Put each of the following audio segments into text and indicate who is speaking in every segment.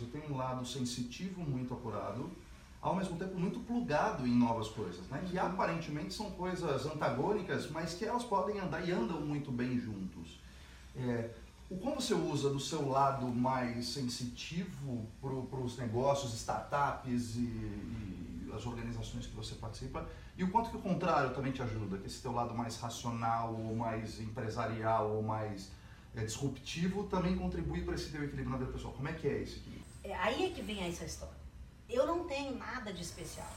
Speaker 1: você tem um lado sensitivo muito apurado, ao mesmo tempo muito plugado em novas coisas, né? Que aparentemente são coisas antagônicas, mas que elas podem andar e andam muito bem juntos. É, o como você usa do seu lado mais sensitivo para os negócios, startups e, e, as organizações que você participa, e o quanto que o contrário também te ajuda, que esse teu lado mais racional, ou mais empresarial, ou mais é, disruptivo, também contribui para esse teu equilíbrio na vida pessoal. Como é que é esse equilíbrio?
Speaker 2: É, aí é que vem essa história. Eu não tenho nada de especial.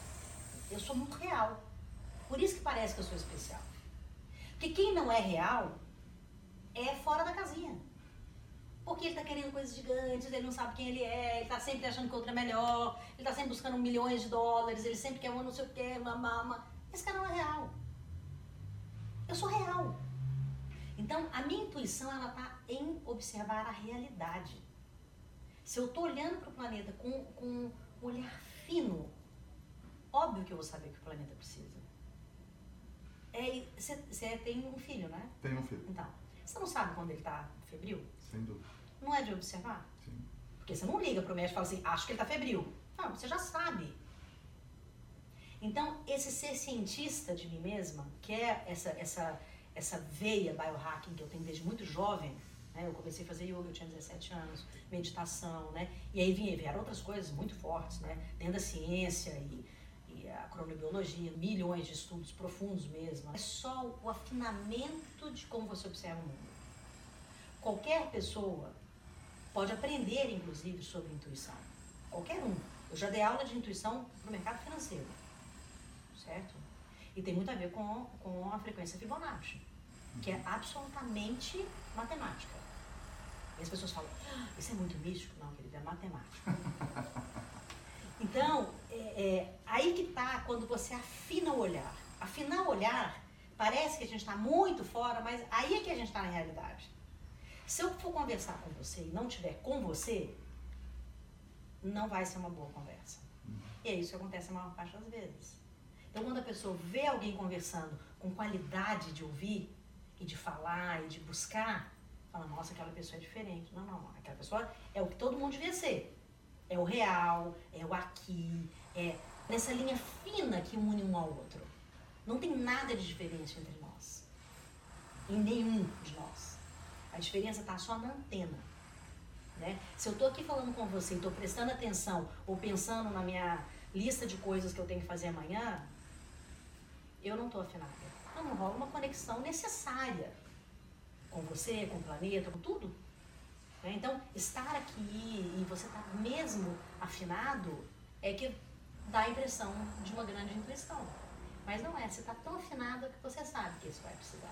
Speaker 2: Eu sou muito real. Por isso que parece que eu sou especial. Porque quem não é real é fora da casinha. Porque ele está querendo coisas gigantes, ele não sabe quem ele é, ele está sempre achando que outro é melhor, ele está sempre buscando milhões de dólares, ele sempre quer um não sei o que, mamama. Esse cara não é real. Eu sou real. Então, a minha intuição, ela está em observar a realidade. Se eu estou olhando para o planeta com, com um olhar fino, óbvio que eu vou saber o que o planeta precisa. Você é, tem um filho, né?
Speaker 1: Tenho um filho.
Speaker 2: Então, você não sabe quando ele está febril?
Speaker 1: Sem dúvida.
Speaker 2: Não é de observar?
Speaker 1: Sim.
Speaker 2: Porque você não liga para o médico e fala assim, acho que ele está febril. Não, você já sabe. Então, esse ser cientista de mim mesma, que é essa, essa, essa veia biohacking que eu tenho desde muito jovem, né? eu comecei a fazer yoga, eu tinha 17 anos, meditação, né? E aí vieram outras coisas muito fortes, né? Dentro da ciência e, e a cronobiologia, milhões de estudos profundos mesmo. É só o afinamento de como você observa o mundo. Qualquer pessoa pode aprender, inclusive, sobre intuição. Qualquer um. Eu já dei aula de intuição para o mercado financeiro, certo? E tem muito a ver com, com a frequência Fibonacci, que é absolutamente matemática. E as pessoas falam, ah, isso é muito místico. Não, querido, é matemática. então, é, é, aí que tá quando você afina o olhar. Afinar o olhar, parece que a gente está muito fora, mas aí é que a gente está na realidade. Se eu for conversar com você e não tiver com você, não vai ser uma boa conversa. Uhum. E é isso que acontece a maior parte das vezes. Então, quando a pessoa vê alguém conversando com qualidade de ouvir e de falar e de buscar, fala, nossa, aquela pessoa é diferente. Não, não, aquela pessoa é o que todo mundo devia ser. É o real, é o aqui, é nessa linha fina que une um ao outro. Não tem nada de diferente entre nós. Em nenhum de nós. A diferença está só na antena. Né? Se eu estou aqui falando com você e estou prestando atenção ou pensando na minha lista de coisas que eu tenho que fazer amanhã, eu não estou afinada. Não, não rola uma conexão necessária com você, com o planeta, com tudo. Né? Então, estar aqui e você estar tá mesmo afinado é que dá a impressão de uma grande intuição. Mas não é, você está tão afinado que você sabe que isso vai precisar.